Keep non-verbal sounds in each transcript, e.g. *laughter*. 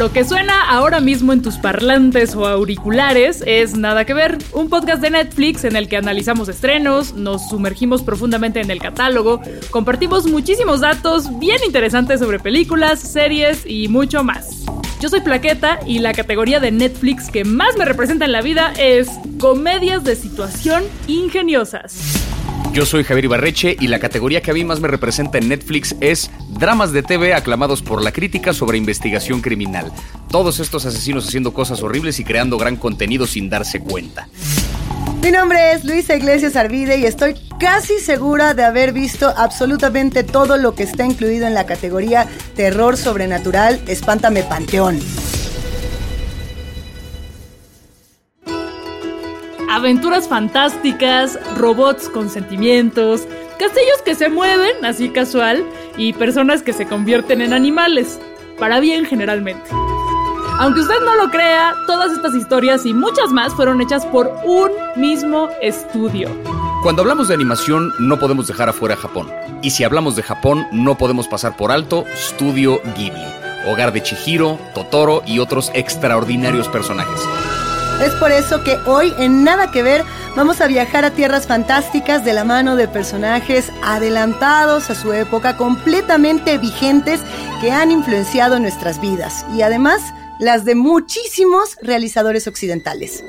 Lo que suena ahora mismo en tus parlantes o auriculares es Nada que ver, un podcast de Netflix en el que analizamos estrenos, nos sumergimos profundamente en el catálogo, compartimos muchísimos datos bien interesantes sobre películas, series y mucho más. Yo soy Plaqueta y la categoría de Netflix que más me representa en la vida es comedias de situación ingeniosas. Yo soy Javier Ibarreche y la categoría que a mí más me representa en Netflix es dramas de TV aclamados por la crítica sobre investigación criminal. Todos estos asesinos haciendo cosas horribles y creando gran contenido sin darse cuenta. Mi nombre es Luisa Iglesias Arvide y estoy casi segura de haber visto absolutamente todo lo que está incluido en la categoría terror sobrenatural, espántame panteón. Aventuras fantásticas, robots con sentimientos, castillos que se mueven, así casual, y personas que se convierten en animales, para bien generalmente. Aunque usted no lo crea, todas estas historias y muchas más fueron hechas por un mismo estudio. Cuando hablamos de animación no podemos dejar afuera Japón. Y si hablamos de Japón no podemos pasar por alto Studio Ghibli, hogar de Chihiro, Totoro y otros extraordinarios personajes. Es por eso que hoy en Nada que ver vamos a viajar a tierras fantásticas de la mano de personajes adelantados a su época, completamente vigentes, que han influenciado nuestras vidas y además las de muchísimos realizadores occidentales.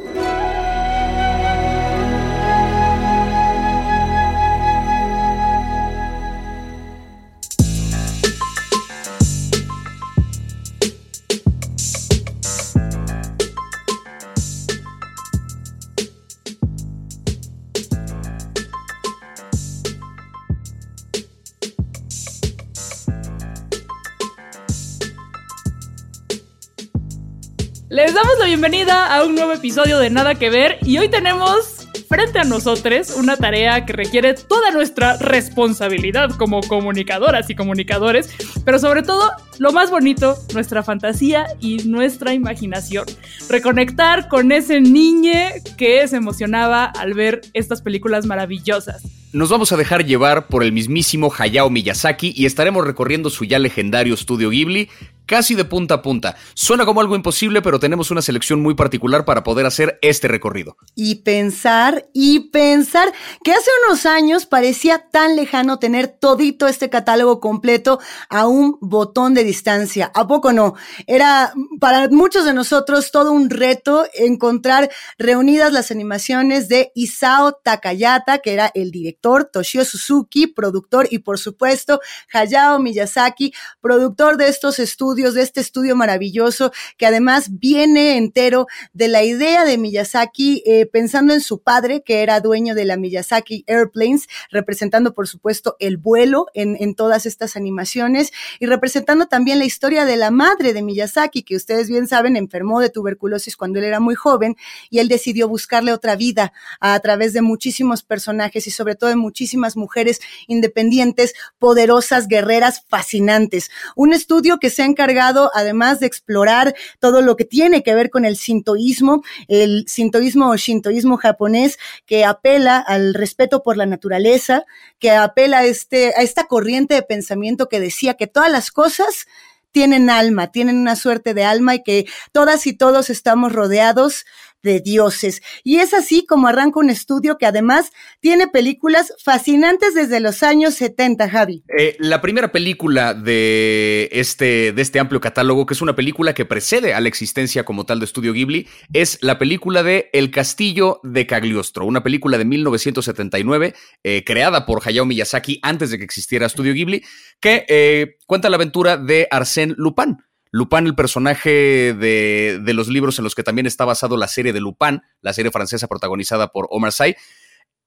Bienvenida a un nuevo episodio de Nada que Ver y hoy tenemos frente a nosotros una tarea que requiere toda nuestra responsabilidad como comunicadoras y comunicadores, pero sobre todo, lo más bonito, nuestra fantasía y nuestra imaginación. Reconectar con ese niño que se emocionaba al ver estas películas maravillosas. Nos vamos a dejar llevar por el mismísimo Hayao Miyazaki y estaremos recorriendo su ya legendario estudio Ghibli casi de punta a punta. Suena como algo imposible, pero tenemos una selección muy particular para poder hacer este recorrido. Y pensar, y pensar que hace unos años parecía tan lejano tener todito este catálogo completo a un botón de distancia. ¿A poco no? Era para muchos de nosotros todo un reto encontrar reunidas las animaciones de Isao Takayata, que era el director, Toshio Suzuki, productor, y por supuesto Hayao Miyazaki, productor de estos estudios de este estudio maravilloso que además viene entero de la idea de Miyazaki, eh, pensando en su padre, que era dueño de la Miyazaki Airplanes, representando por supuesto el vuelo en, en todas estas animaciones y representando también la historia de la madre de Miyazaki, que ustedes bien saben, enfermó de tuberculosis cuando él era muy joven y él decidió buscarle otra vida a, a través de muchísimos personajes y sobre todo de muchísimas mujeres independientes, poderosas, guerreras, fascinantes. Un estudio que se ha encargado además de explorar todo lo que tiene que ver con el sintoísmo, el sintoísmo o shintoísmo japonés, que apela al respeto por la naturaleza, que apela a, este, a esta corriente de pensamiento que decía que todas las cosas tienen alma, tienen una suerte de alma y que todas y todos estamos rodeados de dioses. Y es así como arranca un estudio que además tiene películas fascinantes desde los años 70, Javi. Eh, la primera película de este, de este amplio catálogo, que es una película que precede a la existencia como tal de Estudio Ghibli, es la película de El Castillo de Cagliostro, una película de 1979 eh, creada por Hayao Miyazaki antes de que existiera Estudio Ghibli, que eh, cuenta la aventura de Arsène Lupin Lupin, el personaje de, de, los libros en los que también está basado la serie de Lupin, la serie francesa protagonizada por Omar Sy.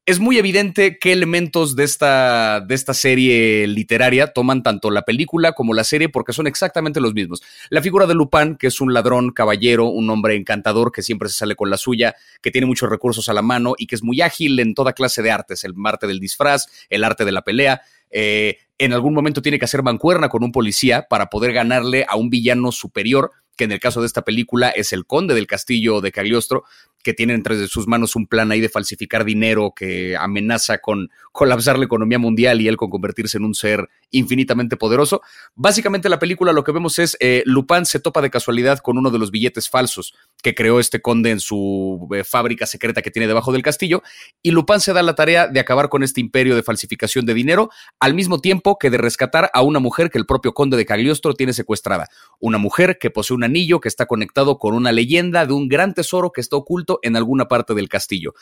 Es muy evidente qué elementos de esta, de esta serie literaria toman tanto la película como la serie porque son exactamente los mismos. La figura de Lupin, que es un ladrón, caballero, un hombre encantador que siempre se sale con la suya, que tiene muchos recursos a la mano y que es muy ágil en toda clase de artes, el arte del disfraz, el arte de la pelea, eh, en algún momento tiene que hacer mancuerna con un policía para poder ganarle a un villano superior, que en el caso de esta película es el conde del castillo de Cagliostro, que tiene entre sus manos un plan ahí de falsificar dinero que amenaza con colapsar la economía mundial y él con convertirse en un ser infinitamente poderoso. Básicamente la película lo que vemos es eh, Lupin se topa de casualidad con uno de los billetes falsos que creó este conde en su eh, fábrica secreta que tiene debajo del castillo y Lupin se da la tarea de acabar con este imperio de falsificación de dinero al mismo tiempo que de rescatar a una mujer que el propio conde de Cagliostro tiene secuestrada. Una mujer que posee un anillo que está conectado con una leyenda de un gran tesoro que está oculto en alguna parte del castillo.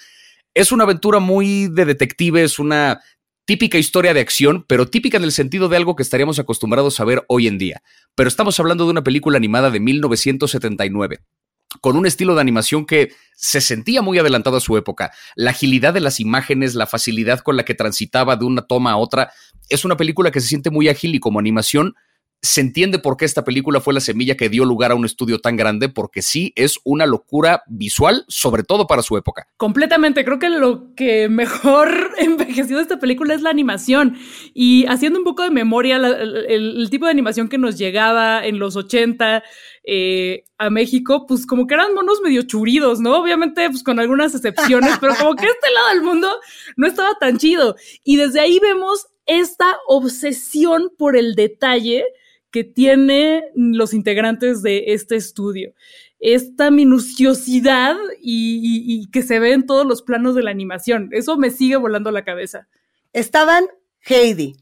Es una aventura muy de detective, es una típica historia de acción, pero típica en el sentido de algo que estaríamos acostumbrados a ver hoy en día. Pero estamos hablando de una película animada de 1979 con un estilo de animación que se sentía muy adelantado a su época. La agilidad de las imágenes, la facilidad con la que transitaba de una toma a otra, es una película que se siente muy ágil y como animación se entiende por qué esta película fue la semilla que dio lugar a un estudio tan grande, porque sí es una locura visual, sobre todo para su época. Completamente, creo que lo que mejor *laughs* envejeció de esta película es la animación. Y haciendo un poco de memoria, el, tipo de animación que nos llegaba en los 80 eh, a México, pues como que eran monos medio churidos, ¿no? Obviamente, pues con algunas excepciones, pero como que este lado del mundo no estaba tan chido. Y desde ahí vemos esta obsesión por el detalle que tiene los integrantes de este estudio. Esta minuciosidad y, que se ve en todos los planos de la animación. Eso me sigue volando la cabeza. Estaban Heidi,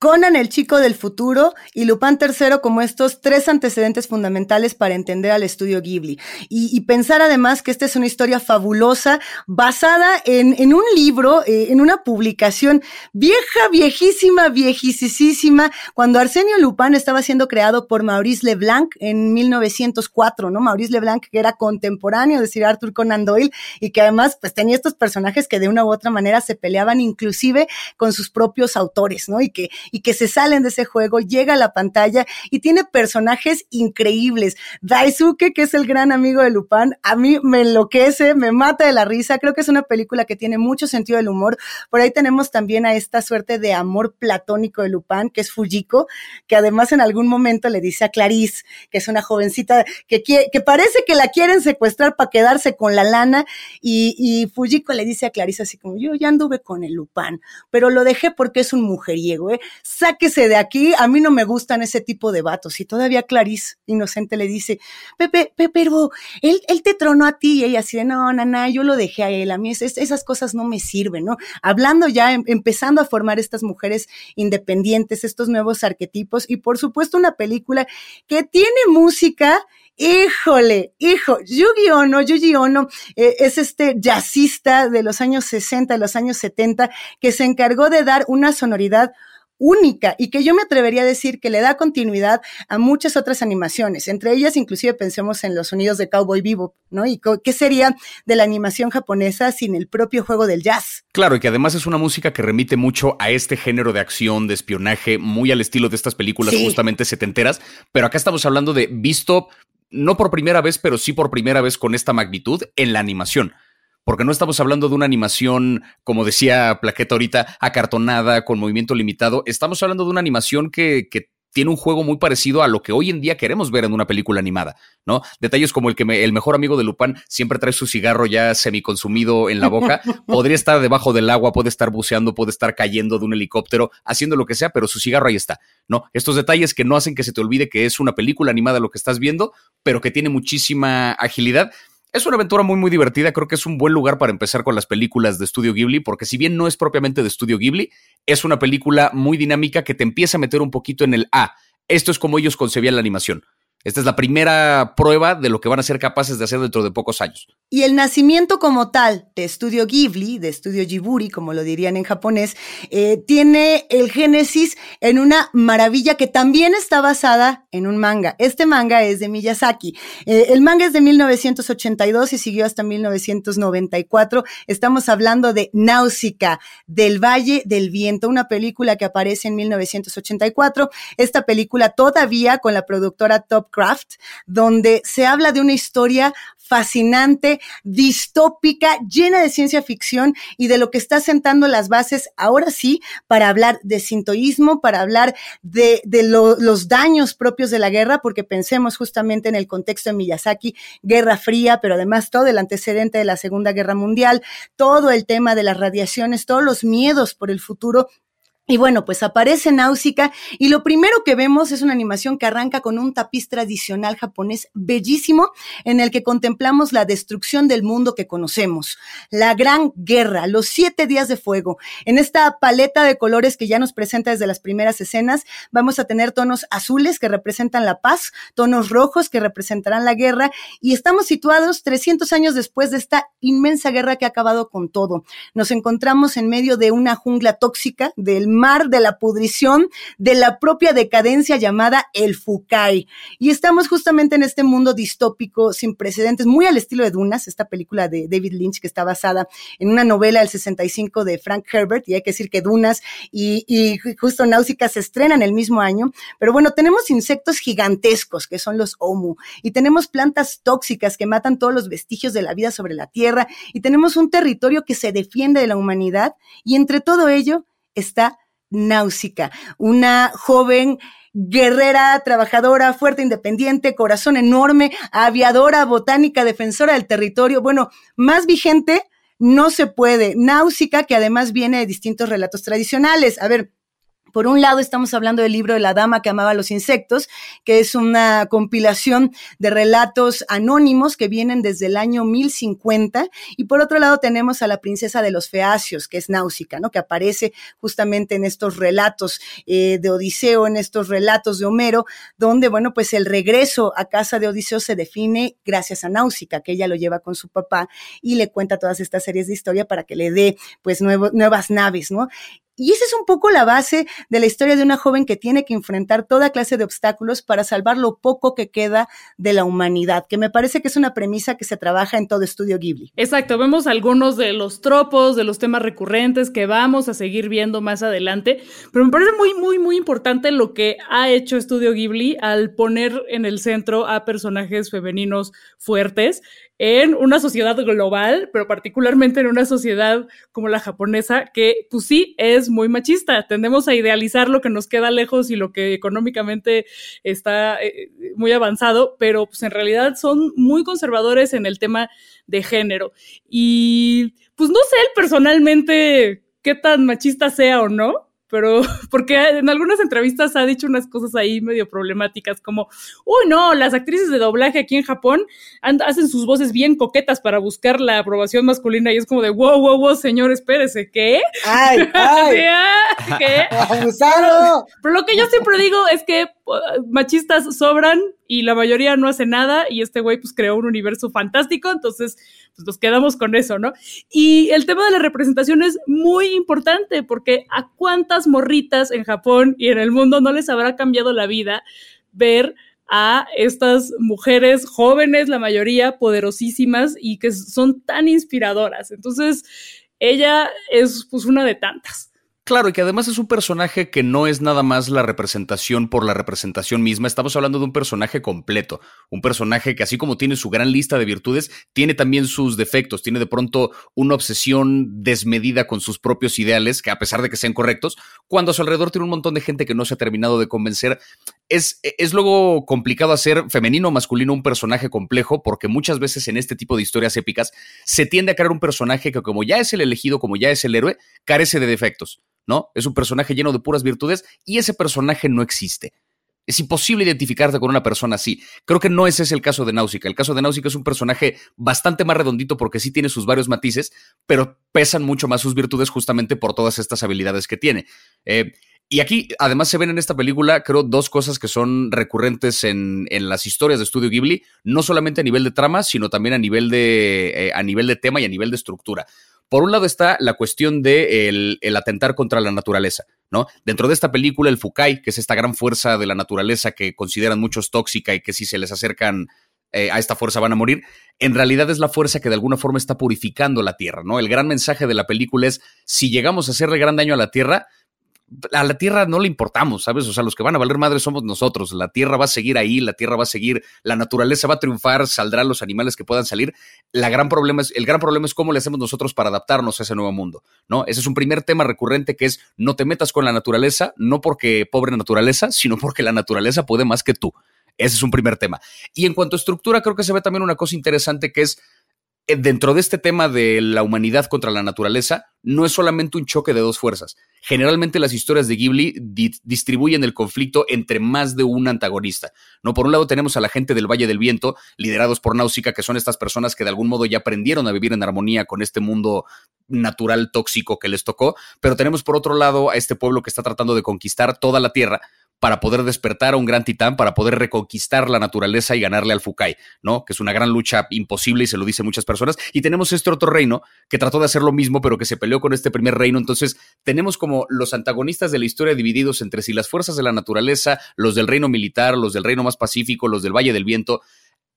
Conan el chico del futuro y Lupin III como estos tres antecedentes fundamentales para entender al estudio Ghibli. Y, pensar además que esta es una historia fabulosa basada en, un libro, eh, en una publicación vieja, viejísima, viejísima, cuando Arsenio Lupin estaba siendo creado por Maurice Leblanc en 1904, ¿no? Maurice Leblanc que era contemporáneo de Sir Arthur Conan Doyle y que además pues tenía estos personajes que de una u otra manera se peleaban inclusive con sus propios autores, ¿no? Y que y que se salen de ese juego, llega a la pantalla y tiene personajes increíbles. Daisuke, que es el gran amigo de Lupin, a mí me enloquece, me mata de la risa. Creo que es una película que tiene mucho sentido del humor. Por ahí tenemos también a esta suerte de amor platónico de Lupin, que es Fujiko, que además en algún momento le dice a Clarice, que es una jovencita que, que parece que la quieren secuestrar para quedarse con la lana, y, y Fujiko le dice a Clarice así como, yo ya anduve con el Lupin, pero lo dejé porque es un mujeriego, ¿eh? Sáquese de aquí, a mí no me gustan ese tipo de vatos. Y todavía Clarice, inocente, le dice, Pepe, Pepe, pero él, él te tronó a ti. Y ella así de, no, nana, yo lo dejé a él, a mí esas cosas no me sirven, ¿no? Hablando ya, em, empezando a formar estas mujeres independientes, estos nuevos arquetipos y por supuesto una película que tiene música Híjole, hijo, Yugi Ono, Yugi Ono eh, es este jazzista de los años 60, de los años 70, que se encargó de dar una sonoridad única y que yo me atrevería a decir que le da continuidad a muchas otras animaciones, entre ellas inclusive pensemos en los sonidos de Cowboy Vivo, ¿no? Y qué sería de la animación japonesa sin el propio juego del jazz. Claro, y que además es una música que remite mucho a este género de acción, de espionaje, muy al estilo de estas películas justamente setenteras, pero acá estamos hablando de visto no por primera vez, pero sí por primera vez con esta magnitud en la animación porque no estamos hablando de una animación, como decía Plaqueta ahorita, acartonada, con movimiento limitado, estamos hablando de una animación que, tiene un juego muy parecido a lo que hoy en día queremos ver en una película animada, ¿no? Detalles como el que el mejor amigo de Lupin siempre trae su cigarro ya semiconsumido en la boca, *laughs* podría estar debajo del agua, puede estar buceando, puede estar cayendo de un helicóptero, haciendo lo que sea, pero su cigarro ahí está, ¿no? Estos detalles que no hacen que se te olvide que es una película animada lo que estás viendo, pero que tiene muchísima agilidad es una aventura muy muy divertida, creo que es un buen lugar para empezar con las películas de Estudio Ghibli, porque si bien no es propiamente de Estudio Ghibli, es una película muy dinámica que te empieza a meter un poquito en el, ah, esto es como ellos concebían la animación. Esta es la primera prueba de lo que van a ser capaces de hacer dentro de pocos años. Y el nacimiento como tal de Estudio Ghibli, de Estudio Jiburi, como lo dirían en japonés, eh, tiene el génesis en una maravilla que también está basada en un manga. Este manga es de Miyazaki. Eh, el manga es de 1982 y siguió hasta 1994. Estamos hablando de Náusica, del Valle del Viento, una película que aparece en 1984. Esta película todavía con la productora Top Donde se habla de una historia fascinante, distópica, llena de ciencia ficción y de lo que está sentando las bases ahora sí para hablar de sintoísmo, para hablar de los daños propios de la guerra, porque pensemos justamente en el contexto de Miyazaki, Guerra Fría, pero además todo el antecedente de la Segunda Guerra Mundial, todo el tema de las radiaciones, todos los miedos por el futuro y bueno, pues aparece Náusica y lo primero que vemos es una animación que arranca con un tapiz tradicional japonés bellísimo en el que contemplamos la destrucción del mundo que conocemos, la gran guerra, los siete días de fuego. En esta paleta de colores que ya nos presenta desde las primeras escenas, vamos a tener tonos azules que representan la paz, tonos rojos que representarán la guerra y estamos situados 300 años después de esta inmensa guerra que ha acabado con todo. Nos encontramos en medio de una jungla tóxica del mar de la pudrición, de la propia decadencia llamada el Fukai. Y estamos justamente en este mundo distópico sin precedentes, muy al estilo de Dunas, esta película de David Lynch que está basada en una novela del 65 de Frank Herbert, y hay que decir que Dunas y, justo Náusica se estrenan el mismo año. Pero bueno, tenemos insectos gigantescos que son los Omu, y tenemos plantas tóxicas que matan todos los vestigios de la vida sobre la Tierra, y tenemos un territorio que se defiende de la humanidad, y entre todo ello está Náusica, una joven guerrera, trabajadora, fuerte, independiente, corazón enorme, aviadora, botánica, defensora del territorio. Bueno, más vigente no se puede. Náusica, que además viene de distintos relatos tradicionales. A ver, por un lado, estamos hablando del libro de la dama que amaba los insectos, que es una compilación de relatos anónimos que vienen desde el año 1050. Y por otro lado, tenemos a la princesa de los feacios, que es Náusica, ¿no? Que aparece justamente en estos relatos eh, de Odiseo, en estos relatos de Homero, donde, bueno, pues el regreso a casa de Odiseo se define gracias a Náusica, que ella lo lleva con su papá y le cuenta todas estas series de historia para que le dé, pues, nuevas naves, ¿no? Y esa es un poco la base de la historia de una joven que tiene que enfrentar toda clase de obstáculos para salvar lo poco que queda de la humanidad, que me parece que es una premisa que se trabaja en todo estudio Ghibli. Exacto, vemos algunos de los tropos, de los temas recurrentes que vamos a seguir viendo más adelante, pero me parece muy, muy, muy importante lo que ha hecho Estudio Ghibli al poner en el centro a personajes femeninos fuertes en una sociedad global, pero particularmente en una sociedad como la japonesa, que pues sí es muy machista. Tendemos a idealizar lo que nos queda lejos y lo que económicamente está eh, muy avanzado, pero pues en realidad son muy conservadores en el tema de género. Y pues no sé personalmente qué tan machista sea o no, pero *laughs* porque en algunas entrevistas ha dicho unas cosas ahí medio problemáticas como, uy, no, las actrices de doblaje aquí en Japón hacen sus voces bien coquetas para buscar la aprobación masculina y es como de, wow, wow, wow, señor, espérese, ¿qué? ¡Ay, *laughs* ay! ¿Qué? *laughs* Pero lo que yo siempre digo es que uh, machistas sobran y la mayoría no hace nada y este güey pues creó un universo fantástico, entonces pues nos quedamos con eso, ¿no? Y el tema de la representación es muy importante porque a cuántas morritas en Japón y en el mundo no les habrá cambiado la vida ver a estas mujeres jóvenes, la mayoría poderosísimas y que son tan inspiradoras. Entonces, ella es pues una de tantas. Claro, y que además es un personaje que no es nada más la representación por la representación misma. Estamos hablando de un personaje completo. Un personaje que, así como tiene su gran lista de virtudes, tiene también sus defectos. Tiene de pronto una obsesión desmedida con sus propios ideales, que a pesar de que sean correctos, cuando a su alrededor tiene un montón de gente que no se ha terminado de convencer. Es, es luego complicado hacer femenino o masculino un personaje complejo, porque muchas veces en este tipo de historias épicas se tiende a crear un personaje que, como ya es el elegido, como ya es el héroe, carece de defectos. ¿No? Es un personaje lleno de puras virtudes y ese personaje no existe. Es imposible identificarte con una persona así. Creo que no ese es el caso de Náusica. El caso de Náusica es un personaje bastante más redondito porque sí tiene sus varios matices, pero pesan mucho más sus virtudes justamente por todas estas habilidades que tiene. Eh, y aquí, además, se ven en esta película, creo, dos cosas que son recurrentes en, las historias de Estudio Ghibli, no solamente a nivel de trama, sino también a nivel de, eh, a nivel de tema y a nivel de estructura. Por un lado está la cuestión de el, atentar contra la naturaleza, ¿no? Dentro de esta película, el Fukai, que es esta gran fuerza de la naturaleza que consideran muchos tóxica y que si se les acercan eh, a esta fuerza van a morir, en realidad es la fuerza que de alguna forma está purificando la Tierra, ¿no? El gran mensaje de la película es, si llegamos a hacerle gran daño a la Tierra, a la Tierra no le importamos, ¿sabes? O sea, los que van a valer madre somos nosotros. La Tierra va a seguir ahí, la Tierra va a seguir, la naturaleza va a triunfar, saldrán los animales que puedan salir. La gran problema es, el gran problema es cómo le hacemos nosotros para adaptarnos a ese nuevo mundo, ¿no? Ese es un primer tema recurrente que es no te metas con la naturaleza, no porque pobre naturaleza, sino porque la naturaleza puede más que tú. Ese es un primer tema. Y en cuanto a estructura, creo que se ve también una cosa interesante que es dentro de este tema de la humanidad contra la naturaleza, no es solamente un choque de dos fuerzas. Generalmente las historias de Ghibli distribuyen el conflicto entre más de un antagonista. No, por un lado tenemos a la gente del Valle del Viento, liderados por Náusica, que son estas personas que de algún modo ya aprendieron a vivir en armonía con este mundo natural tóxico que les tocó, pero tenemos por otro lado a este pueblo que está tratando de conquistar toda la tierra para poder despertar a un gran titán, para poder reconquistar la naturaleza y ganarle al Fukai, ¿no? Que es una gran lucha imposible y se lo dicen muchas personas. Y tenemos este otro reino que trató de hacer lo mismo, pero que se peleó con este primer reino. Entonces, tenemos como los antagonistas de la historia divididos entre si las fuerzas de la naturaleza, los del reino militar, los del reino más pacífico, los del Valle del Viento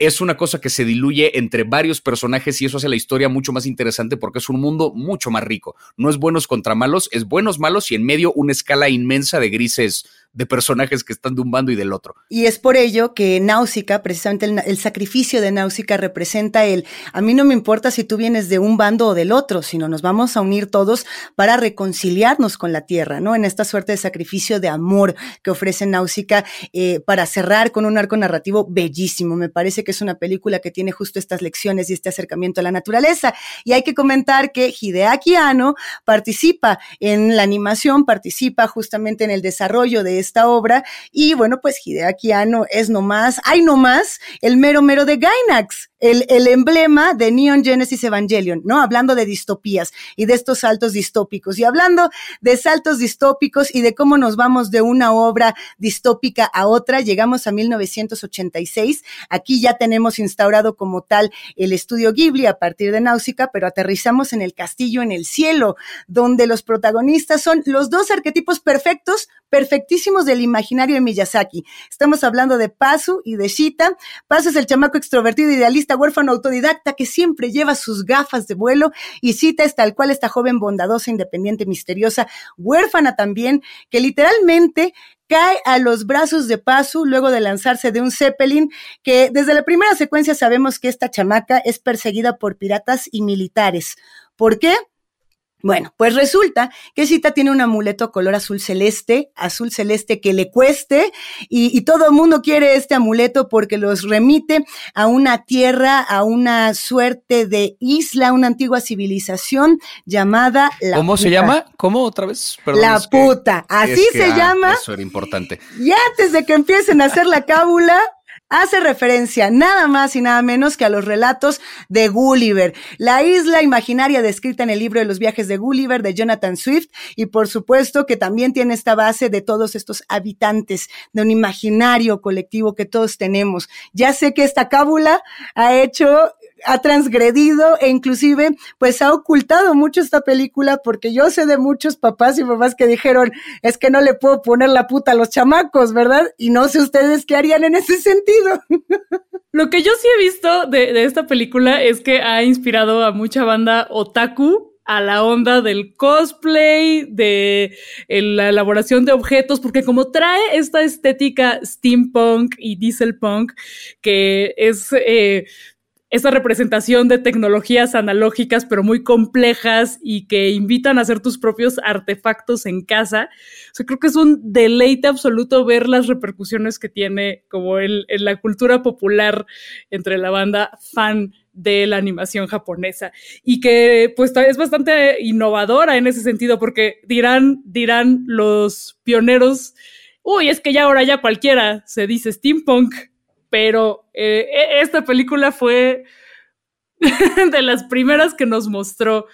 es una cosa que se diluye entre varios personajes y eso hace la historia mucho más interesante porque es un mundo mucho más rico. No es buenos contra malos, es buenos, malos y en medio una escala inmensa de grises de personajes que están de un bando y del otro. Y es por ello que Náusica, precisamente el, sacrificio de Náusica representa el, a mí no me importa si tú vienes de un bando o del otro, sino nos vamos a unir todos para reconciliarnos con la tierra, ¿no? En esta suerte de sacrificio de amor que ofrece Náusica eh, para cerrar con un arco narrativo bellísimo. Me parece que es una película que tiene justo estas lecciones y este acercamiento a la naturaleza. Y hay que comentar que Hideaki Anno participa en la animación, participa justamente en el desarrollo de esta obra. Y bueno, pues Hideaki Anno es nomás, hay nomás el mero mero de Gainax, el, el emblema de Neon Genesis Evangelion, ¿no? Hablando de distopías y de estos saltos distópicos. Y hablando de saltos distópicos y de cómo nos vamos de una obra distópica a otra, llegamos a 1986. Aquí ya tenemos instaurado como tal el estudio Ghibli a partir de Náusica, pero aterrizamos en el castillo en el cielo, donde los protagonistas son los dos arquetipos perfectos, perfectísimos del imaginario de Miyazaki. Estamos hablando de Pazu y de Shita. Pazu es el chamaco extrovertido, idealista, huérfano, autodidacta que siempre lleva sus gafas de vuelo y Shita es tal cual esta joven bondadosa, independiente, misteriosa, huérfana también, que literalmente cae a los brazos de Pazu luego de lanzarse de un Zeppelin, que desde la primera secuencia sabemos que esta chamaca es perseguida por piratas y militares. ¿Por qué? Bueno, pues resulta que Cita tiene un amuleto color azul celeste, azul celeste que le cueste, y, todo el mundo quiere este amuleto porque los remite a una tierra, a una suerte de isla, una antigua civilización llamada la ¿Cómo se llama? ¿Cómo otra vez? la puta, así se ah, llama. Eso era importante. Y antes de que empiecen a hacer la cábula, hace referencia nada más y nada menos que a los relatos de Gulliver, la isla imaginaria descrita en el libro de los viajes de Gulliver de Jonathan Swift y por supuesto que también tiene esta base de todos estos habitantes de un imaginario colectivo que todos tenemos. Ya sé que esta cábula ha hecho ha transgredido e inclusive pues ha ocultado mucho esta película porque yo sé de muchos papás y mamás que dijeron es que no le puedo poner la puta a los chamacos, ¿verdad? Y no sé ustedes qué harían en ese sentido. *laughs* Lo que yo sí he visto de, esta película es que ha inspirado a mucha banda otaku a la onda del cosplay, de la elaboración de objetos, porque como trae esta estética steampunk y dieselpunk, que es eh, esa representación de tecnologías analógicas, pero muy complejas y que invitan a hacer tus propios artefactos en casa. Creo que es un deleite absoluto ver las repercusiones que tiene como en la cultura popular entre la banda fan de la animación japonesa y que pues es bastante innovadora en ese sentido porque dirán dirán los pioneros uy es que ya ahora ya cualquiera se dice steampunk pero eh, e, esta película fue *laughs* de las primeras que nos mostró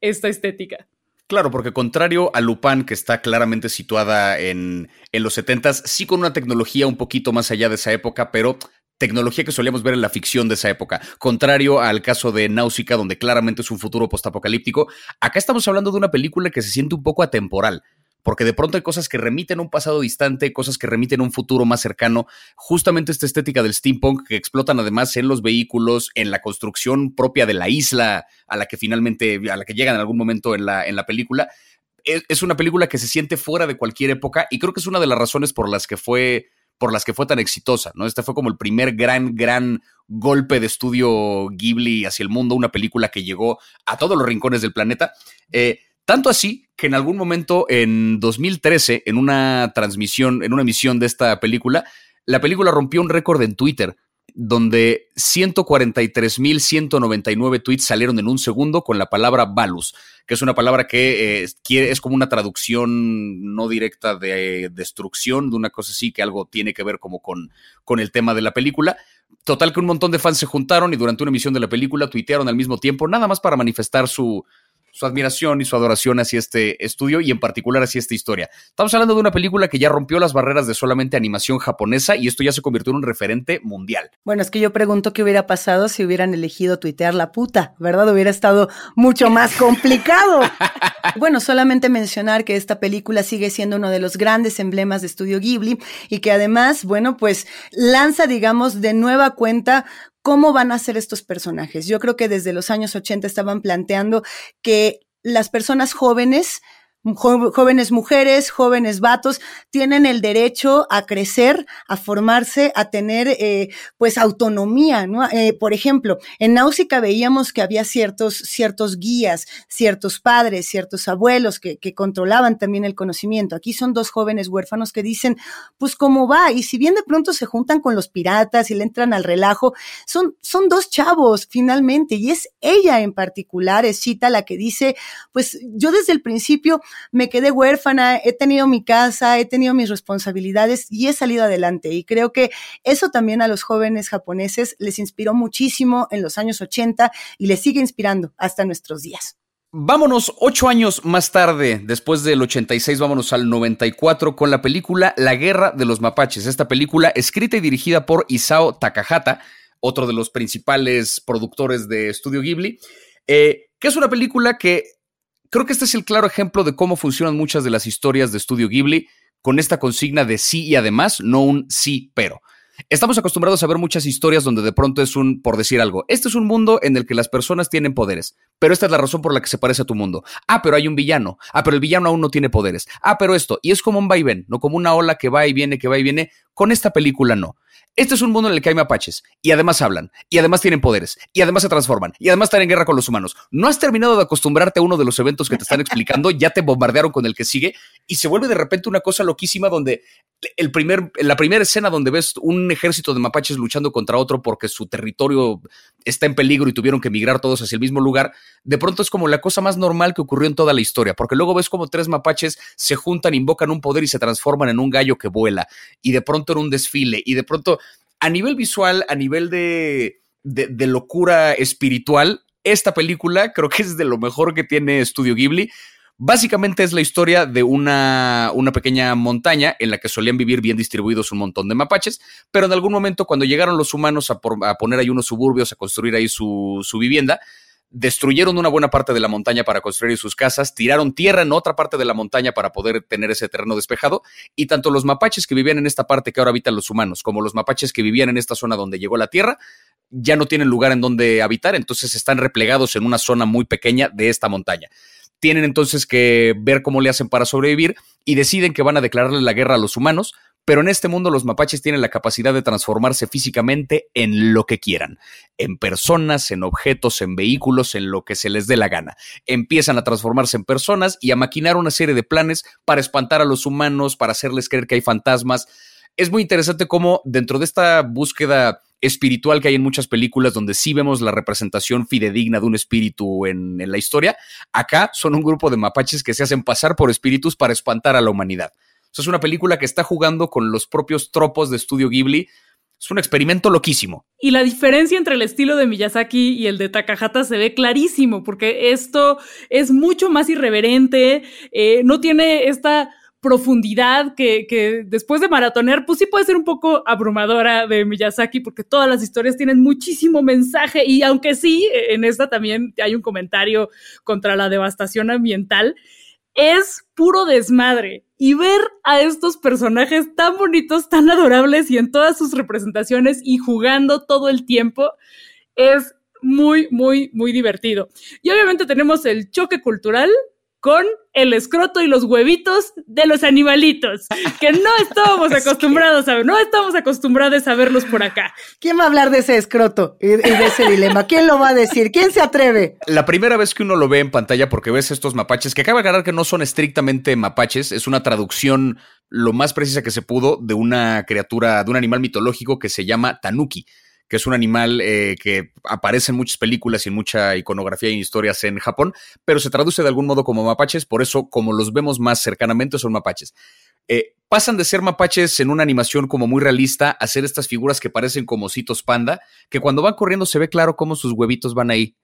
esta estética. Claro, porque contrario a Lupin, que está claramente situada en, en los 70s, sí con una tecnología un poquito más allá de esa época, pero tecnología que solíamos ver en la ficción de esa época. Contrario al caso de Náusica, donde claramente es un futuro postapocalíptico, acá estamos hablando de una película que se siente un poco atemporal porque de pronto hay cosas que remiten a un pasado distante, cosas que remiten a un futuro más cercano. Justamente esta estética del steampunk que explotan además en los vehículos, en la construcción propia de la isla a la que finalmente, a la que llegan en algún momento en la, en la película, es, una película que se siente fuera de cualquier época y creo que es una de las razones por las que fue por las que fue tan exitosa, ¿no? Este fue como el primer gran, gran golpe de estudio Ghibli hacia el mundo, una película que llegó a todos los rincones del planeta. Eh, tanto así que en algún momento en 2013, en una transmisión, en una emisión de esta película, la película rompió un récord en Twitter donde 143.199 tweets salieron en un segundo con la palabra Balus, que es una palabra que eh, es como una traducción no directa de destrucción, de una cosa así, que algo tiene que ver como con, con el tema de la película. Total que un montón de fans se juntaron y durante una emisión de la película tuitearon al mismo tiempo, nada más para manifestar su, su admiración y su adoración hacia este estudio y en particular hacia esta historia. Estamos hablando de una película que ya rompió las barreras de solamente animación japonesa y esto ya se convirtió en un referente mundial. Bueno, es que yo pregunto qué hubiera pasado si hubieran elegido tuitear la puta, ¿verdad? Hubiera estado mucho más complicado. *laughs* bueno, solamente mencionar que esta película sigue siendo uno de los grandes emblemas de Estudio Ghibli y que además, bueno, pues lanza, digamos, de nueva cuenta cómo van a ser estos personajes. Yo creo que desde los años 80 estaban planteando que las personas jóvenes jóvenes mujeres, jóvenes vatos, tienen el derecho a crecer, a formarse, a tener eh, pues autonomía, ¿no? Eh, por ejemplo, en Náusica veíamos que había ciertos, ciertos guías, ciertos padres, ciertos abuelos que, que controlaban también el conocimiento. Aquí son dos jóvenes huérfanos que dicen, pues cómo va, y si bien de pronto se juntan con los piratas y le entran al relajo, son, son dos chavos finalmente, y es ella en particular, es Chita la que dice, pues yo desde el principio me quedé huérfana, he tenido mi casa, he tenido mis responsabilidades y he salido adelante. Y creo que eso también a los jóvenes japoneses les inspiró muchísimo en los años 80 y les sigue inspirando hasta nuestros días. Vámonos ocho años más tarde, después del 86, vámonos al 94 con la película La Guerra de los Mapaches. Esta película escrita y dirigida por Isao Takahata, otro de los principales productores de Estudio Ghibli, eh, que es una película que Creo que este es el claro ejemplo de cómo funcionan muchas de las historias de Estudio Ghibli con esta consigna de sí y además, no un sí pero. Estamos acostumbrados a ver muchas historias donde de pronto es un, por decir algo, este es un mundo en el que las personas tienen poderes, pero esta es la razón por la que se parece a tu mundo. Ah, pero hay un villano. Ah, pero el villano aún no tiene poderes. Ah, pero esto. Y es como un vaivén, no como una ola que va y viene, que va y viene. Con esta película no. Este es un mundo en el que hay mapaches y además hablan y además tienen poderes y además se transforman y además están en guerra con los humanos. No has terminado de acostumbrarte a uno de los eventos que te están explicando, ya te bombardearon con el que sigue y se vuelve de repente una cosa loquísima donde el primer, la primera escena donde ves un ejército de mapaches luchando contra otro porque su territorio está en peligro y tuvieron que emigrar todos hacia el mismo lugar, de pronto es como la cosa más normal que ocurrió en toda la historia, porque luego ves como tres mapaches se juntan, invocan un poder y se transforman en un gallo que vuela, y de pronto en un desfile, y de pronto a nivel visual, a nivel de, de, locura espiritual, esta película creo que es de lo mejor que tiene Studio Ghibli. Básicamente es la historia de una, una, pequeña montaña en la que solían vivir bien distribuidos un montón de mapaches, pero en algún momento cuando llegaron los humanos a, poner ahí unos suburbios, a construir ahí su, su, vivienda, destruyeron una buena parte de la montaña para construir sus casas, tiraron tierra en otra parte de la montaña para poder tener ese terreno despejado, y tanto los mapaches que vivían en esta parte que ahora habitan los humanos, como los mapaches que vivían en esta zona donde llegó la tierra, ya no tienen lugar en donde habitar, entonces están replegados en una zona muy pequeña de esta montaña. Tienen entonces que ver cómo le hacen para sobrevivir y deciden que van a declararle la guerra a los humanos, pero en este mundo los mapaches tienen la capacidad de transformarse físicamente en lo que quieran, en personas, en objetos, en vehículos, en lo que se les dé la gana. Empiezan a transformarse en personas y a maquinar una serie de planes para espantar a los humanos, para hacerles creer que hay fantasmas. Es muy interesante cómo dentro de esta búsqueda espiritual que hay en muchas películas donde sí vemos la representación fidedigna de un espíritu en, la historia, acá son un grupo de mapaches que se hacen pasar por espíritus para espantar a la humanidad. es una película que está jugando con los propios tropos de estudio Ghibli. Es un experimento loquísimo. Y la diferencia entre el estilo de Miyazaki y el de Takahata se ve clarísimo, porque esto es mucho más irreverente, eh, no tiene esta profundidad que, que, después de maratonear, pues sí puede ser un poco abrumadora de Miyazaki, porque todas las historias tienen muchísimo mensaje y aunque sí, en esta también hay un comentario contra la devastación ambiental, es puro desmadre. Y ver a estos personajes tan bonitos, tan adorables y en todas sus representaciones y jugando todo el tiempo es muy, muy, muy divertido. Y obviamente tenemos el choque cultural con el escroto y los huevitos de los animalitos, que no estábamos *laughs* acostumbrados a ver, no estamos acostumbrados a verlos por acá. ¿Quién va a hablar de ese escroto y de ese dilema? ¿Quién lo va a decir? ¿Quién se atreve? La primera vez que uno lo ve en pantalla porque ves estos mapaches, que acaba de aclarar que no son estrictamente mapaches, es una traducción lo más precisa que se pudo de una criatura, de un animal mitológico que se llama tanuki que es un animal eh, que aparece en muchas películas y en mucha iconografía y historias en Japón, pero se traduce de algún modo como mapaches, por eso como los vemos más cercanamente son mapaches. Eh, pasan de ser mapaches en una animación como muy realista a ser estas figuras que parecen como ositos panda, que cuando van corriendo se ve claro cómo sus huevitos van ahí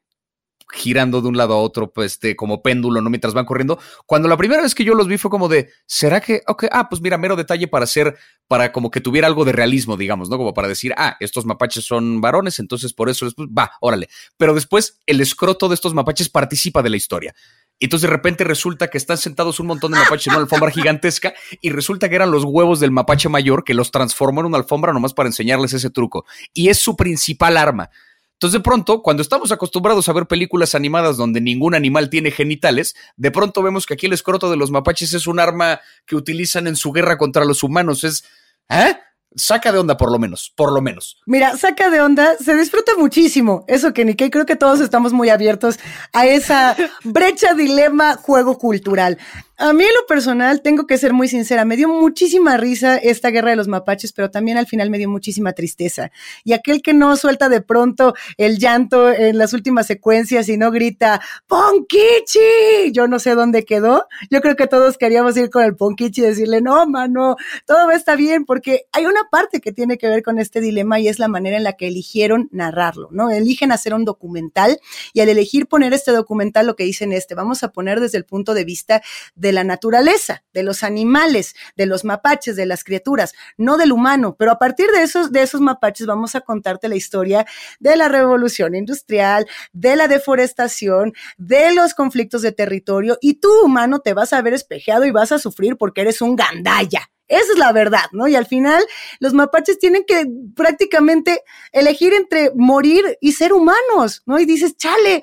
girando de un lado a otro, pues, este, como péndulo, ¿no? Mientras van corriendo. Cuando la primera vez que yo los vi fue como de, ¿será que, ok, ah, pues mira, mero detalle para hacer, para como que tuviera algo de realismo, digamos, ¿no? Como para decir, ah, estos mapaches son varones, entonces por eso después, va, órale. Pero después el escroto de estos mapaches participa de la historia. Y entonces de repente resulta que están sentados un montón de mapaches en una alfombra gigantesca y resulta que eran los huevos del mapache mayor que los transformó en una alfombra nomás para enseñarles ese truco. Y es su principal arma. Entonces de pronto, cuando estamos acostumbrados a ver películas animadas donde ningún animal tiene genitales, de pronto vemos que aquí el escroto de los mapaches es un arma que utilizan en su guerra contra los humanos. Es, ¿eh? saca de onda por lo menos, por lo menos. Mira, saca de onda, se disfruta muchísimo. Eso que ni que creo que todos estamos muy abiertos a esa brecha, dilema, juego cultural. A mí en lo personal, tengo que ser muy sincera, me dio muchísima risa esta guerra de los mapaches, pero también al final me dio muchísima tristeza. Y aquel que no suelta de pronto el llanto en las últimas secuencias y no grita, ¡Ponkichi! Yo no sé dónde quedó. Yo creo que todos queríamos ir con el Ponkichi y decirle, no, mano, todo está bien, porque hay una parte que tiene que ver con este dilema y es la manera en la que eligieron narrarlo, ¿no? Eligen hacer un documental y al elegir poner este documental, lo que dicen este, vamos a poner desde el punto de vista de de la naturaleza, de los animales, de los mapaches, de las criaturas, no del humano. Pero a partir de esos, de esos mapaches vamos a contarte la historia de la revolución industrial, de la deforestación, de los conflictos de territorio y tú, humano, te vas a ver espejeado y vas a sufrir porque eres un gandaya. Esa es la verdad, ¿no? Y al final los mapaches tienen que prácticamente elegir entre morir y ser humanos, ¿no? Y dices, chale,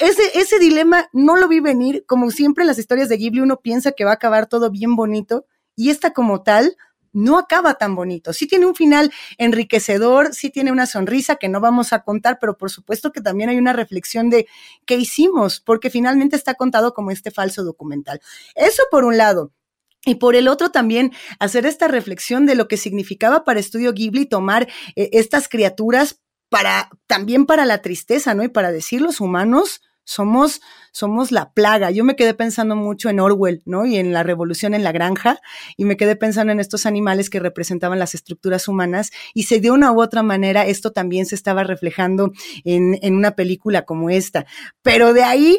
ese, ese dilema no lo vi venir. Como siempre en las historias de Ghibli uno piensa que va a acabar todo bien bonito y esta como tal no acaba tan bonito. Sí tiene un final enriquecedor, sí tiene una sonrisa que no vamos a contar, pero por supuesto que también hay una reflexión de qué hicimos, porque finalmente está contado como este falso documental. Eso por un lado. Y por el otro también hacer esta reflexión de lo que significaba para Estudio Ghibli tomar eh, estas criaturas para también para la tristeza, ¿no? Y para decir los humanos somos somos la plaga. Yo me quedé pensando mucho en Orwell, ¿no? Y en la revolución en la granja y me quedé pensando en estos animales que representaban las estructuras humanas y se de una u otra manera esto también se estaba reflejando en, en una película como esta. Pero de ahí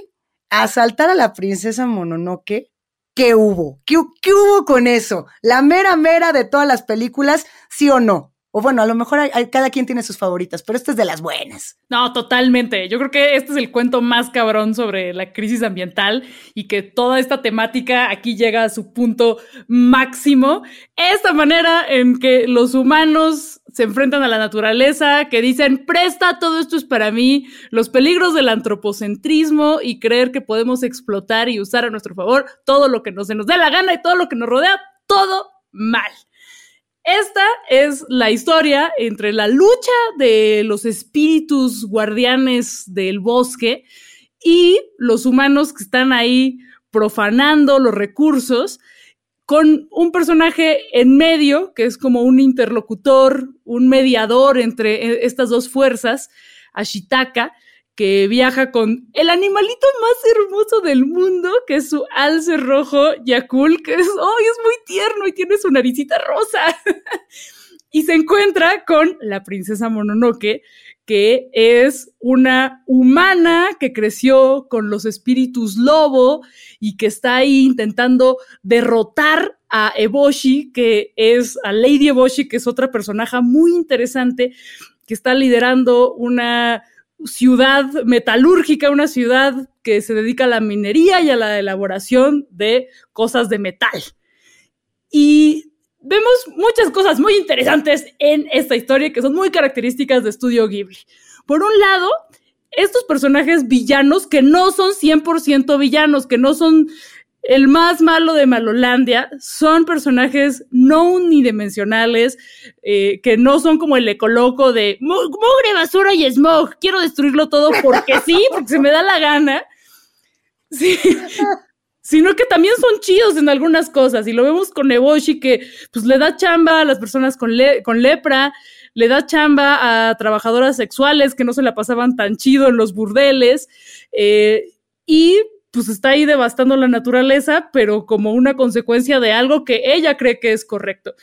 a saltar a la princesa Mononoke, ¿qué hubo? ¿Qué, hubo con eso? ¿La mera mera de todas las películas, sí o no? O bueno, a lo mejor hay, cada quien tiene sus favoritas, pero esta es de las buenas. No, totalmente. Yo creo que este es el cuento más cabrón sobre la crisis ambiental y que toda esta temática aquí llega a su punto máximo. Esta manera en que los humanos se enfrentan a la naturaleza, que dicen, presta, todo esto es para mí, los peligros del antropocentrismo y creer que podemos explotar y usar a nuestro favor todo lo que nos, se nos dé la gana y todo lo que nos rodea, todo mal. Esta es la historia entre la lucha de los espíritus guardianes del bosque y los humanos que están ahí profanando los recursos con un personaje en medio que es como un interlocutor, un mediador entre eh, estas dos fuerzas, Ashitaka, que viaja con el animalito más hermoso del mundo, que es su alce rojo Yakul, que es, oh, es muy tierno y tiene su naricita rosa. *laughs* y se encuentra con la princesa Mononoke, que es una humana que creció con los espíritus lobo y que está ahí intentando derrotar a Eboshi, que es a Lady Eboshi, que es otra personaje muy interesante, que está liderando una ciudad metalúrgica, una ciudad que se dedica a la minería y a la elaboración de cosas de metal. Y vemos muchas cosas muy interesantes en esta historia que son muy características de Estudio Ghibli. Por un lado, estos personajes villanos que no son 100% villanos, que no son el más malo de Malolandia, son personajes no unidimensionales, eh, que no son como el ecoloco de mugre, basura y smog, quiero destruirlo todo porque sí, porque se me da la gana. Sí. *laughs* sino que también son chidos en algunas cosas. Y lo vemos con Eboshi, que pues le da chamba a las personas con, lepra, le da chamba a trabajadoras sexuales que no se la pasaban tan chido en los burdeles. Eh, y pues está ahí devastando la naturaleza, pero como una consecuencia de algo que ella cree que es correcto.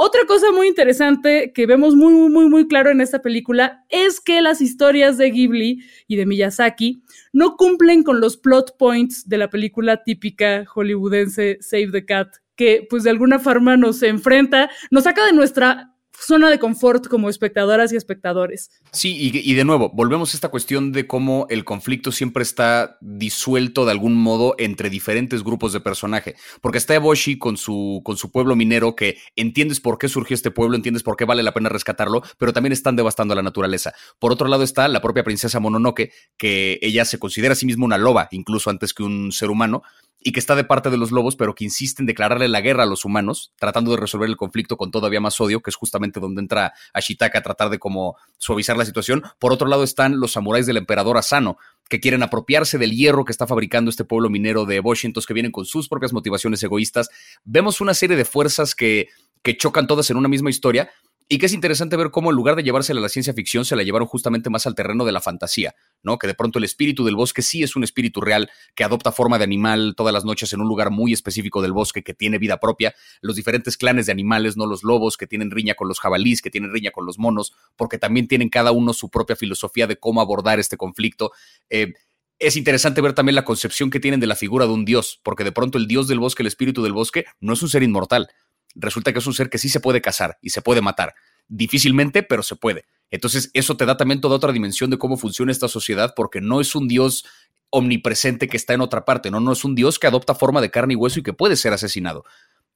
Otra cosa muy interesante que vemos muy, muy, muy claro en esta película es que las historias de Ghibli y de Miyazaki no cumplen con los plot points de la película típica hollywoodense Save the Cat, que pues de alguna forma nos enfrenta, nos saca de nuestra zona de confort como espectadoras y espectadores. Sí, y, de nuevo, volvemos a esta cuestión de cómo el conflicto siempre está disuelto de algún modo entre diferentes grupos de personaje. Porque está Eboshi con su, con su pueblo minero, que entiendes por qué surgió este pueblo, entiendes por qué vale la pena rescatarlo, pero también están devastando la naturaleza. Por otro lado está la propia princesa Mononoke, que ella se considera a sí misma una loba, incluso antes que un ser humano, y que está de parte de los lobos, pero que insiste en declararle la guerra a los humanos, tratando de resolver el conflicto con todavía más odio, que es justamente donde entra Ashitaka a tratar de como suavizar la situación. Por otro lado están los samuráis del emperador Asano, que quieren apropiarse del hierro que está fabricando este pueblo minero de Washington, que vienen con sus propias motivaciones egoístas. Vemos una serie de fuerzas que, que chocan todas en una misma historia, y que es interesante ver cómo en lugar de llevársela a la ciencia ficción, se la llevaron justamente más al terreno de la fantasía, ¿no? Que de pronto el espíritu del bosque sí es un espíritu real, que adopta forma de animal todas las noches en un lugar muy específico del bosque, que tiene vida propia. Los diferentes clanes de animales, no los lobos, que tienen riña con los jabalíes, que tienen riña con los monos, porque también tienen cada uno su propia filosofía de cómo abordar este conflicto. Eh, es interesante ver también la concepción que tienen de la figura de un dios, porque de pronto el dios del bosque, el espíritu del bosque, no es un ser inmortal, resulta que es un ser que sí se puede cazar y se puede matar. Difícilmente, pero se puede. Entonces, eso te da también toda otra dimensión de cómo funciona esta sociedad, porque no es un Dios omnipresente que está en otra parte, no, no es un Dios que adopta forma de carne y hueso y que puede ser asesinado,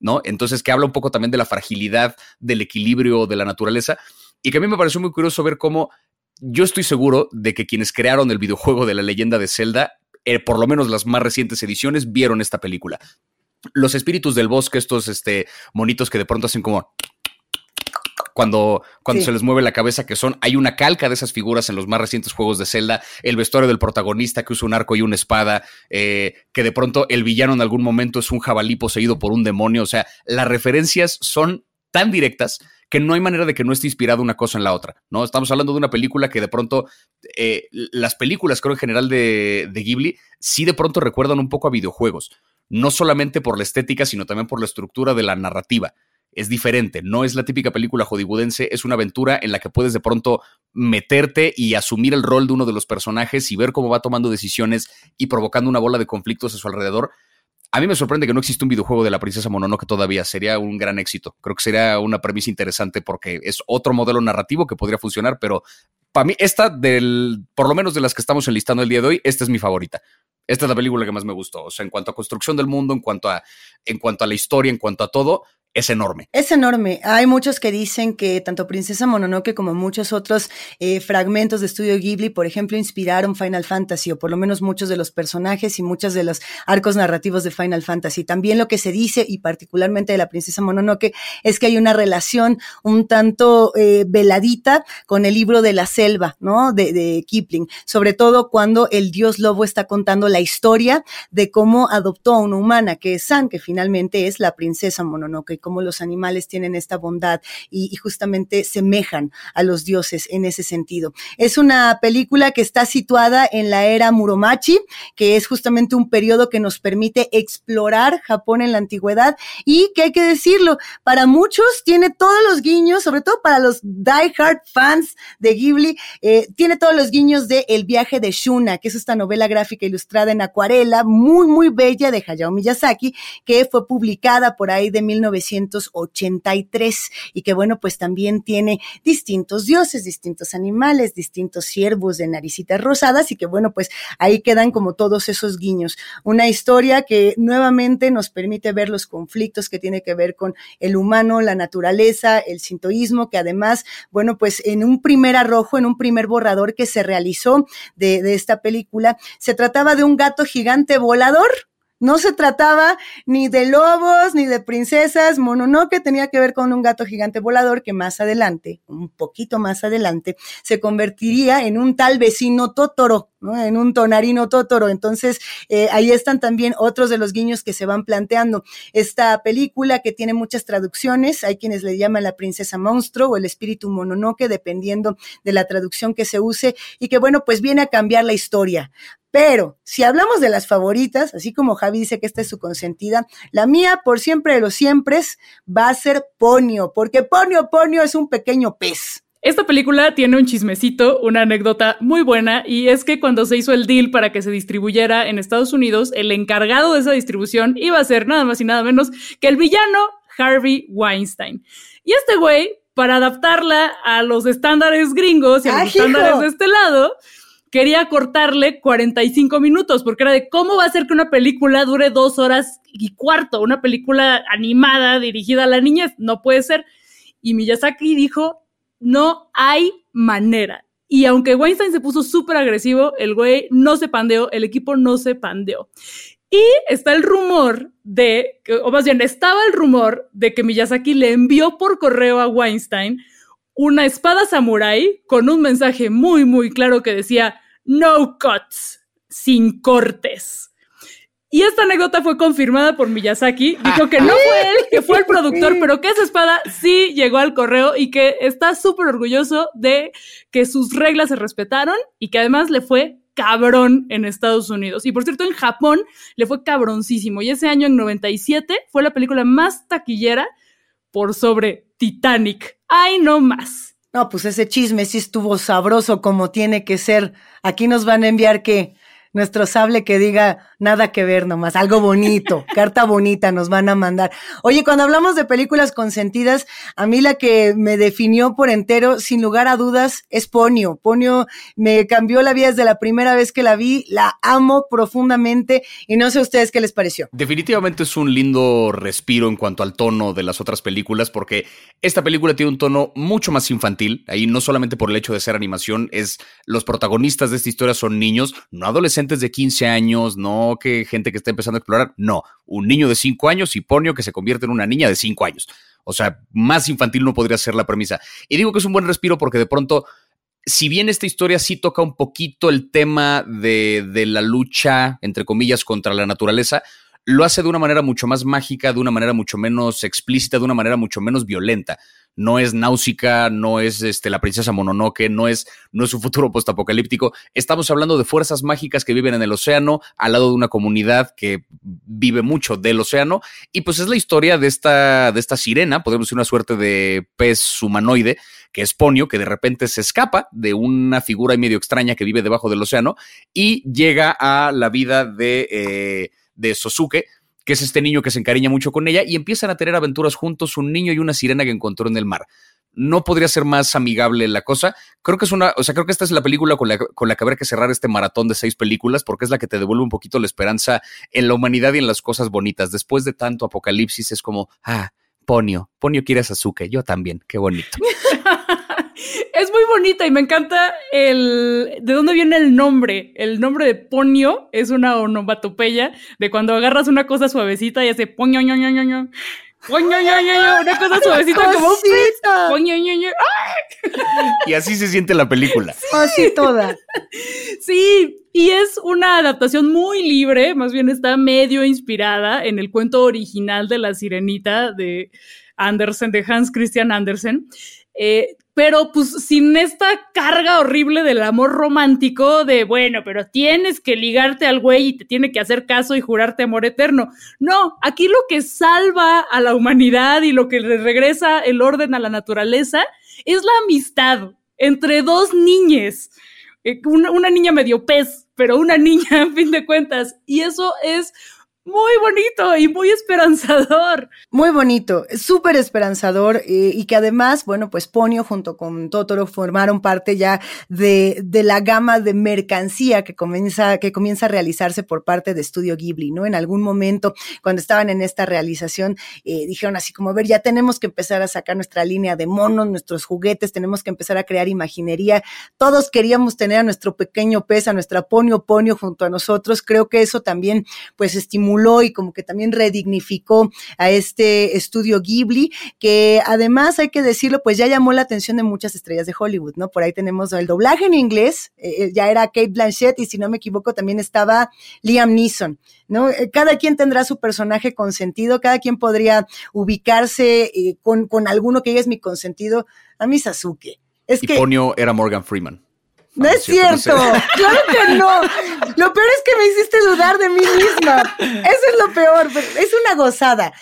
¿no? Entonces, que habla un poco también de la fragilidad, del equilibrio de la naturaleza, y que a mí me pareció muy curioso ver cómo yo estoy seguro de que quienes crearon el videojuego de la leyenda de Zelda, eh, por lo menos las más recientes ediciones, vieron esta película los espíritus del bosque, estos este, monitos que de pronto hacen como cuando, cuando se les mueve la cabeza, que son, hay una calca de esas figuras en los más recientes juegos de Zelda, el vestuario del protagonista que usa un arco y una espada, eh, que de pronto el villano en algún momento es un jabalí poseído por un demonio, o sea, las referencias son tan directas que no hay manera de que no esté inspirado una cosa en la otra, ¿no? Estamos hablando de una película que de pronto, eh, las películas creo en general de, de Ghibli, sí de pronto recuerdan un poco a videojuegos no solamente por la estética, sino también por la estructura de la narrativa. Es diferente, no es la típica película hollywoodense, es una aventura en la que puedes de pronto meterte y asumir el rol de uno de los personajes y ver cómo va tomando decisiones y provocando una bola de conflictos a su alrededor. A mí me sorprende que no existe un videojuego de la princesa Mononoke todavía. Sería un gran éxito. Creo que sería una premisa interesante porque es otro modelo narrativo que podría funcionar, pero para mí, esta del, por lo menos de las que estamos enlistando el día de hoy, esta es mi favorita esta es la película que más me gustó. O sea, en cuanto a construcción del mundo, en cuanto a, en cuanto a la historia, en cuanto a todo, es enorme. Es enorme. Hay muchos que dicen que tanto Princesa Mononoke como muchos otros eh, fragmentos de Estudio Ghibli, por ejemplo, inspiraron Final Fantasy, o por lo menos muchos de los personajes y muchos de los arcos narrativos de Final Fantasy. También lo que se dice, y particularmente de la Princesa Mononoke, es que hay una relación un tanto eh, veladita con el libro de la selva, ¿no? De, de Kipling. Sobre todo cuando el dios lobo está contando la historia de cómo adoptó a una humana, que es San, que finalmente es la Princesa Mononoke cómo los animales tienen esta bondad y, justamente semejan a los dioses en ese sentido. Es una película que está situada en la era Muromachi, que es justamente un periodo que nos permite explorar Japón en la antigüedad y que hay que decirlo, para muchos tiene todos los guiños, sobre todo para los die-hard fans de Ghibli, eh, tiene todos los guiños de El viaje de Shuna, que es esta novela gráfica ilustrada en acuarela, muy, muy bella de Hayao Miyazaki, que fue publicada por ahí de 1900 1983 y que bueno, pues también tiene distintos dioses, distintos animales, distintos ciervos de naricitas rosadas y que bueno, pues ahí quedan como todos esos guiños. Una historia que nuevamente nos permite ver los conflictos que tiene que ver con el humano, la naturaleza, el sintoísmo, que además, bueno, pues en un primer arrojo, en un primer borrador que se realizó de, de esta película, se trataba de un gato gigante volador no se trataba ni de lobos ni de princesas. Mononoke tenía que ver con un gato gigante volador que más adelante, un poquito más adelante, se convertiría en un tal vecino Totoro, ¿no? en un tonarino Totoro. Entonces, eh, ahí están también otros de los guiños que se van planteando. Esta película que tiene muchas traducciones, hay quienes le llaman la princesa monstruo o el espíritu Mononoke, dependiendo de la traducción que se use, y que bueno, pues viene a cambiar la historia. Pero si hablamos de las favoritas, así como Javi dice que esta es su consentida, la mía por siempre de los siempre va a ser Ponio, porque Ponio Ponio es un pequeño pez. Esta película tiene un chismecito, una anécdota muy buena, y es que cuando se hizo el deal para que se distribuyera en Estados Unidos, el encargado de esa distribución iba a ser nada más y nada menos que el villano Harvey Weinstein. Y este güey, para adaptarla a los estándares gringos y a los estándares de este lado, quería cortarle 45 minutos, porque era de cómo va a ser que una película dure dos horas y cuarto, una película animada dirigida a la niñez, no puede ser. Y Miyazaki dijo, no hay manera. Y aunque Weinstein se puso súper agresivo, el güey no se pandeó, el equipo no se pandeó. Y está el rumor de, o más bien estaba el rumor de que Miyazaki le envió por correo a Weinstein una espada samurái con un mensaje muy, muy claro que decía, no cuts, sin cortes. Y esta anécdota fue confirmada por Miyazaki. Dijo que no fue él, que fue el productor, pero que esa espada sí llegó al correo y que está súper orgulloso de que sus reglas se respetaron y que además le fue cabrón en Estados Unidos. Y por cierto, en Japón le fue cabroncísimo. Y ese año, en 97, fue la película más taquillera por sobre Titanic. ¡Ay, no más! No, pues ese chisme sí estuvo sabroso como tiene que ser. Aquí nos van a enviar que nuestro sable que diga nada que ver nomás, algo bonito, *laughs* carta bonita nos van a mandar. Oye, cuando hablamos de películas consentidas, a mí la que me definió por entero, sin lugar a dudas, es Ponio. Ponio me cambió la vida desde la primera vez que la vi, la amo profundamente y no sé a ustedes qué les pareció. Definitivamente es un lindo respiro en cuanto al tono de las otras películas, porque esta película tiene un tono mucho más infantil, ahí no solamente por el hecho de ser animación, es los protagonistas de esta historia son niños, no adolescentes de 15 años, no que gente que está empezando a explorar, no, un niño de 5 años y Ponio que se convierte en una niña de 5 años. O sea, más infantil no podría ser la premisa. Y digo que es un buen respiro porque de pronto, si bien esta historia sí toca un poquito el tema de, de la lucha, entre comillas, contra la naturaleza, lo hace de una manera mucho más mágica, de una manera mucho menos explícita, de una manera mucho menos violenta no es Náusica, no es este, la princesa Mononoke, no es, no es un futuro postapocalíptico. Estamos hablando de fuerzas mágicas que viven en el océano, al lado de una comunidad que vive mucho del océano. Y pues es la historia de esta, de esta sirena, podemos decir una suerte de pez humanoide, que es Ponio, que de repente se escapa de una figura medio extraña que vive debajo del océano y llega a la vida de, eh, de Sosuke, que es este niño que se encariña mucho con ella, y empiezan a tener aventuras juntos, un niño y una sirena que encontró en el mar. No podría ser más amigable la cosa. Creo que es una, o sea, creo que esta es la película con la, con la que habrá que cerrar este maratón de seis películas, porque es la que te devuelve un poquito la esperanza en la humanidad y en las cosas bonitas. Después de tanto apocalipsis, es como, ah, Ponio, Ponio quiere a Sasuke, yo también, qué bonito. *laughs* es muy bonita y me encanta el de dónde viene el nombre. El nombre de Ponio es una onomatopeya de cuando agarras una cosa suavecita y hace poño ño ño ño ño. Poño, ño, ño, una cosa suavecita como poño, ño, ño. Y así se siente la película. Así toda. Sí, y es una adaptación muy libre, más bien está medio inspirada en el cuento original de la sirenita de Andersen, de Hans Christian Andersen. Eh, pero pues sin esta carga horrible del amor romántico de, bueno, pero tienes que ligarte al güey y te tiene que hacer caso y jurarte amor eterno. No, aquí lo que salva a la humanidad y lo que le regresa el orden a la naturaleza es la amistad entre dos niñas. Eh, una, una niña medio pez, pero una *laughs* niña a fin de cuentas. Y eso es muy bonito y muy esperanzador. Muy bonito, súper esperanzador eh, y que además, bueno, pues Ponio junto con Totoro formaron parte ya de, de, la gama de mercancía que comienza, que comienza a realizarse por parte de Estudio Ghibli, ¿no? En algún momento, cuando estaban en esta realización, eh, dijeron así como, a ver, ya tenemos que empezar a sacar nuestra línea de monos, nuestros juguetes, tenemos que empezar a crear imaginería. Todos queríamos tener a nuestro pequeño pez, a nuestra Ponio Ponio junto a nosotros. Creo que eso también, pues, estimuló y como que también redignificó a este estudio Ghibli, que además hay que decirlo, pues ya llamó la atención de muchas estrellas de Hollywood, ¿no? Por ahí tenemos el doblaje en inglés, eh, eh, ya era Kate Blanchett y si no me equivoco también estaba Liam Neeson, ¿no? Eh, cada quien tendrá su personaje consentido, cada quien podría ubicarse con, con alguno que ella es mi consentido, a mi Sasuke. Es y que, Ponio era Morgan Freeman. No, es cierto, claro que no. Lo peor es que me hiciste dudar de mí misma. Eso es lo peor, es una gozada.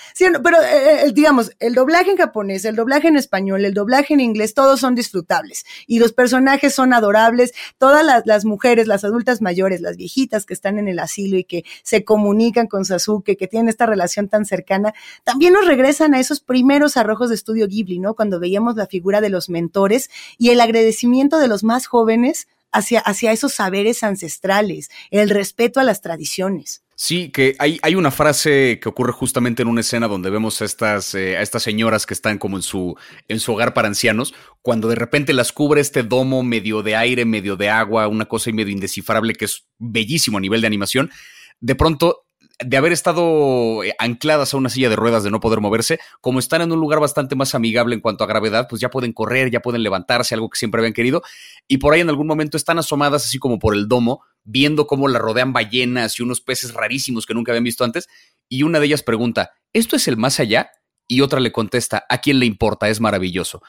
pero eh, eh, digamos, el doblaje en japonés, el doblaje en español, el doblaje en inglés, todos son disfrutables y los personajes son adorables. Todas las, las, mujeres, las adultas mayores, las viejitas que están en el asilo y que se comunican con Sasuke, que tienen esta relación tan cercana, también nos regresan a esos primeros arrojos de estudio Ghibli, ¿no? Cuando veíamos la figura de los mentores y el agradecimiento de los más jóvenes hacia, hacia esos saberes ancestrales, el respeto a las tradiciones. Sí, que hay, hay, una frase que ocurre justamente en una escena donde vemos a estas, eh, a estas señoras que están como en su, en su hogar para ancianos, cuando de repente las cubre este domo medio de aire, medio de agua, una cosa y medio indescifrable que es bellísimo a nivel de animación. De pronto de haber estado eh, ancladas a una silla de ruedas de no poder moverse, como están en un lugar bastante más amigable en cuanto a gravedad, pues ya pueden correr, ya pueden levantarse, algo que siempre habían querido, y por ahí en algún momento están asomadas así como por el domo, viendo cómo la rodean ballenas y unos peces rarísimos que nunca habían visto antes, y una de ellas pregunta, ¿esto es el más allá? Y otra le contesta, ¿a quién le importa? Es maravilloso.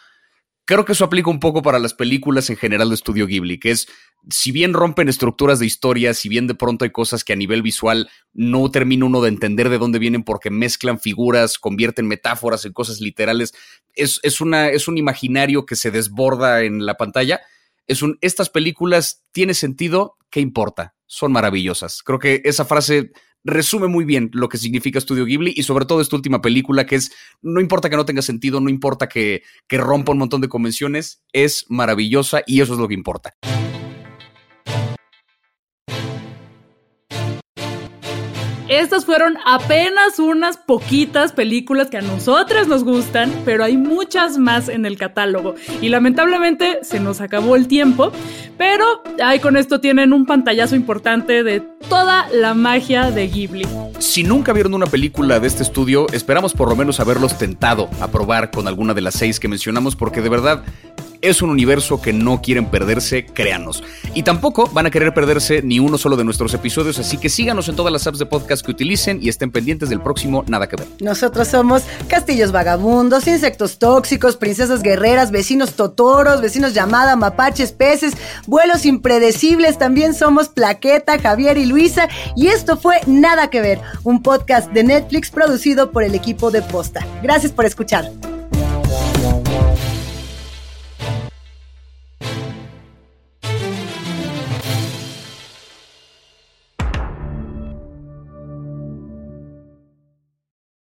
Creo que eso aplica un poco para las películas en general de estudio Ghibli, que es, si bien rompen estructuras de historia, si bien de pronto hay cosas que a nivel visual no termina uno de entender de dónde vienen porque mezclan figuras, convierten metáforas en cosas literales, es, es, una, es un imaginario que se desborda en la pantalla. Es un, estas películas tiene sentido, ¿qué importa? Son maravillosas. Creo que esa frase resume muy bien lo que significa Estudio Ghibli y sobre todo esta última película que es, no importa que no tenga sentido, no importa que, que rompa un montón de convenciones, es maravillosa y eso es lo que importa. Estas fueron apenas unas poquitas películas que a nosotras nos gustan, pero hay muchas más en el catálogo. Y lamentablemente se nos acabó el tiempo, pero ahí con esto tienen un pantallazo importante de toda la magia de Ghibli. Si nunca vieron una película de este estudio, esperamos por lo menos haberlos tentado a probar con alguna de las seis que mencionamos, porque de verdad es un universo que no quieren perderse, créanos. Y tampoco van a querer perderse ni uno solo de nuestros episodios, así que síganos en todas las apps de podcast que utilicen y estén pendientes del próximo Nada que ver. Nosotros somos castillos vagabundos, insectos tóxicos, princesas guerreras, vecinos totoros, vecinos llamada, mapaches, peces, vuelos impredecibles, también somos Plaqueta, Javier y Luisa, y esto fue Nada que ver, un podcast de Netflix producido por el equipo de Posta. Gracias por escuchar.